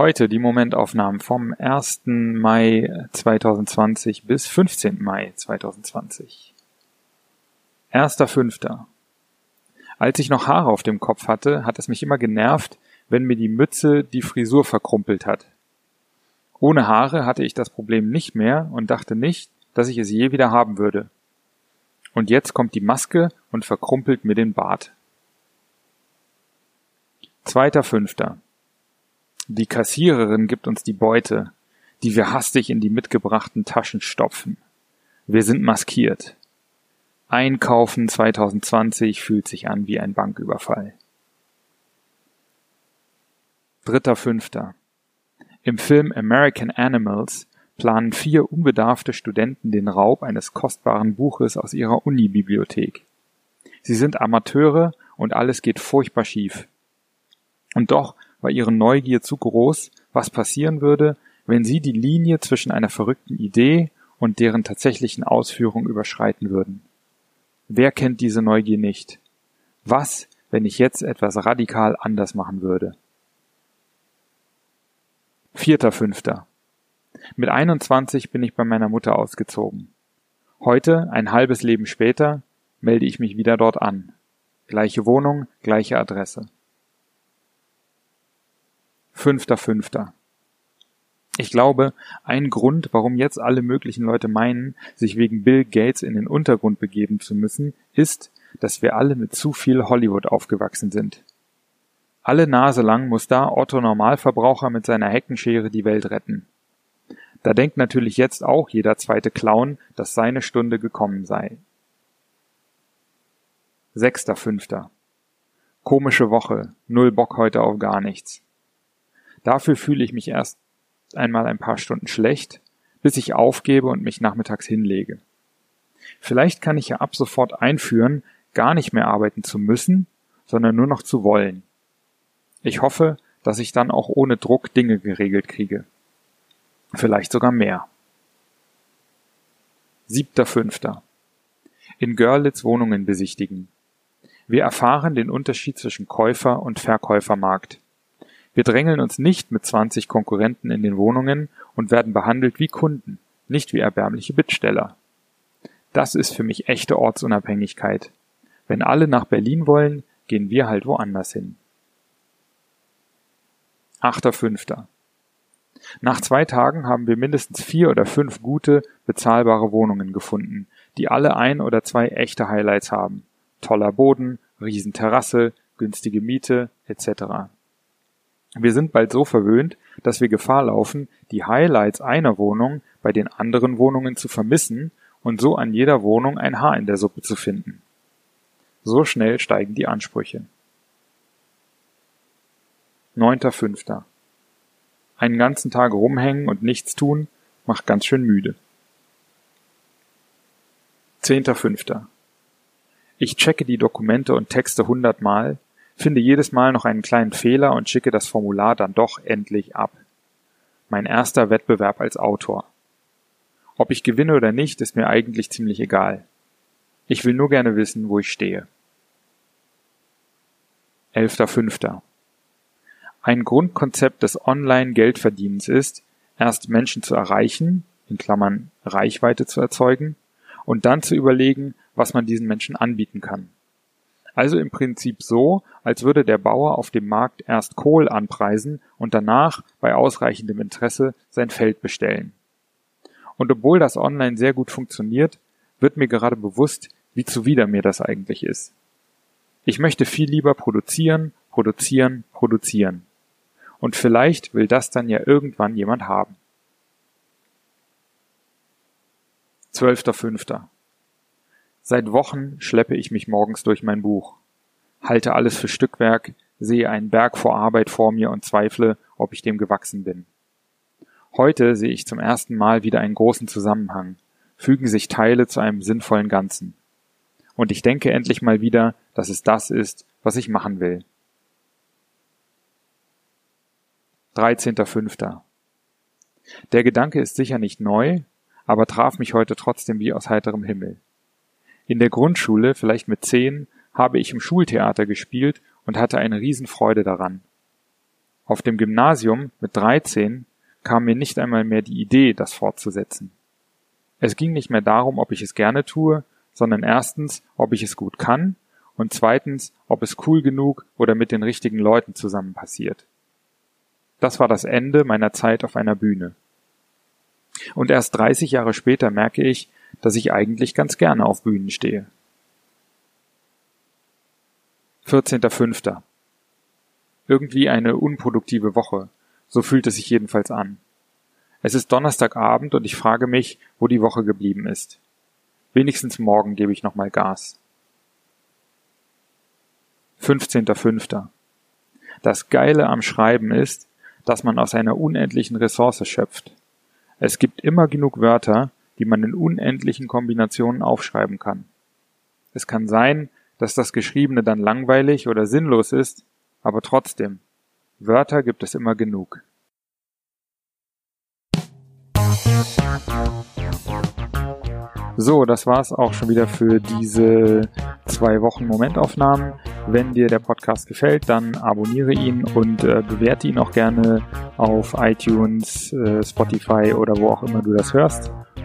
Heute die Momentaufnahmen vom 1. Mai 2020 bis 15. Mai 2020. 1.5. Als ich noch Haare auf dem Kopf hatte, hat es mich immer genervt, wenn mir die Mütze die Frisur verkrumpelt hat. Ohne Haare hatte ich das Problem nicht mehr und dachte nicht, dass ich es je wieder haben würde. Und jetzt kommt die Maske und verkrumpelt mir den Bart. Zweiter Fünfter. Die Kassiererin gibt uns die Beute, die wir hastig in die mitgebrachten Taschen stopfen. Wir sind maskiert. Einkaufen 2020 fühlt sich an wie ein Banküberfall. Dritter Fünfter. Im Film American Animals planen vier unbedarfte Studenten den Raub eines kostbaren Buches aus ihrer Unibibliothek. Sie sind Amateure und alles geht furchtbar schief. Und doch war ihre Neugier zu groß, was passieren würde, wenn sie die Linie zwischen einer verrückten Idee und deren tatsächlichen Ausführung überschreiten würden. Wer kennt diese Neugier nicht? Was, wenn ich jetzt etwas radikal anders machen würde? Vierter Fünfter. Mit 21 bin ich bei meiner Mutter ausgezogen. Heute, ein halbes Leben später, melde ich mich wieder dort an. Gleiche Wohnung, gleiche Adresse. Fünfter Fünfter. Ich glaube, ein Grund, warum jetzt alle möglichen Leute meinen, sich wegen Bill Gates in den Untergrund begeben zu müssen, ist, dass wir alle mit zu viel Hollywood aufgewachsen sind. Alle Nase lang muss da Otto Normalverbraucher mit seiner Heckenschere die Welt retten. Da denkt natürlich jetzt auch jeder zweite Clown, dass seine Stunde gekommen sei. Sechster Fünfter. Komische Woche, null Bock heute auf gar nichts. Dafür fühle ich mich erst einmal ein paar Stunden schlecht, bis ich aufgebe und mich nachmittags hinlege. Vielleicht kann ich ja ab sofort einführen, gar nicht mehr arbeiten zu müssen, sondern nur noch zu wollen. Ich hoffe, dass ich dann auch ohne Druck Dinge geregelt kriege. Vielleicht sogar mehr. Siebter Fünfter. In Görlitz Wohnungen besichtigen. Wir erfahren den Unterschied zwischen Käufer- und Verkäufermarkt. Wir drängeln uns nicht mit 20 Konkurrenten in den Wohnungen und werden behandelt wie Kunden, nicht wie erbärmliche Bittsteller. Das ist für mich echte Ortsunabhängigkeit. Wenn alle nach Berlin wollen, gehen wir halt woanders hin. 8.5. Nach zwei Tagen haben wir mindestens vier oder fünf gute, bezahlbare Wohnungen gefunden, die alle ein oder zwei echte Highlights haben. Toller Boden, Riesenterrasse, günstige Miete, etc. Wir sind bald so verwöhnt, dass wir Gefahr laufen, die Highlights einer Wohnung bei den anderen Wohnungen zu vermissen und so an jeder Wohnung ein Haar in der Suppe zu finden. So schnell steigen die Ansprüche. 9.5. Einen ganzen Tag rumhängen und nichts tun macht ganz schön müde. 10.5. Ich checke die Dokumente und Texte hundertmal, finde jedes Mal noch einen kleinen Fehler und schicke das Formular dann doch endlich ab. Mein erster Wettbewerb als Autor. Ob ich gewinne oder nicht, ist mir eigentlich ziemlich egal. Ich will nur gerne wissen, wo ich stehe. 11.05. Ein Grundkonzept des Online-Geldverdienens ist, erst Menschen zu erreichen, in Klammern Reichweite zu erzeugen, und dann zu überlegen, was man diesen Menschen anbieten kann. Also im Prinzip so, als würde der Bauer auf dem Markt erst Kohl anpreisen und danach bei ausreichendem Interesse sein Feld bestellen. Und obwohl das online sehr gut funktioniert, wird mir gerade bewusst, wie zuwider mir das eigentlich ist. Ich möchte viel lieber produzieren, produzieren, produzieren. Und vielleicht will das dann ja irgendwann jemand haben. 12.05. Seit Wochen schleppe ich mich morgens durch mein Buch, halte alles für Stückwerk, sehe einen Berg vor Arbeit vor mir und zweifle, ob ich dem gewachsen bin. Heute sehe ich zum ersten Mal wieder einen großen Zusammenhang, fügen sich Teile zu einem sinnvollen Ganzen. Und ich denke endlich mal wieder, dass es das ist, was ich machen will. 13.05. Der Gedanke ist sicher nicht neu, aber traf mich heute trotzdem wie aus heiterem Himmel. In der Grundschule, vielleicht mit zehn, habe ich im Schultheater gespielt und hatte eine Riesenfreude daran. Auf dem Gymnasium mit 13 kam mir nicht einmal mehr die Idee, das fortzusetzen. Es ging nicht mehr darum, ob ich es gerne tue, sondern erstens, ob ich es gut kann und zweitens, ob es cool genug oder mit den richtigen Leuten zusammen passiert. Das war das Ende meiner Zeit auf einer Bühne. Und erst 30 Jahre später merke ich, dass ich eigentlich ganz gerne auf Bühnen stehe. 14.05. Irgendwie eine unproduktive Woche. So fühlt es sich jedenfalls an. Es ist Donnerstagabend und ich frage mich, wo die Woche geblieben ist. Wenigstens morgen gebe ich nochmal Gas. 15.05. Das Geile am Schreiben ist, dass man aus einer unendlichen Ressource schöpft. Es gibt immer genug Wörter, die man in unendlichen Kombinationen aufschreiben kann. Es kann sein, dass das Geschriebene dann langweilig oder sinnlos ist, aber trotzdem, Wörter gibt es immer genug. So, das war's auch schon wieder für diese zwei Wochen Momentaufnahmen. Wenn dir der Podcast gefällt, dann abonniere ihn und äh, bewerte ihn auch gerne auf iTunes, äh, Spotify oder wo auch immer du das hörst.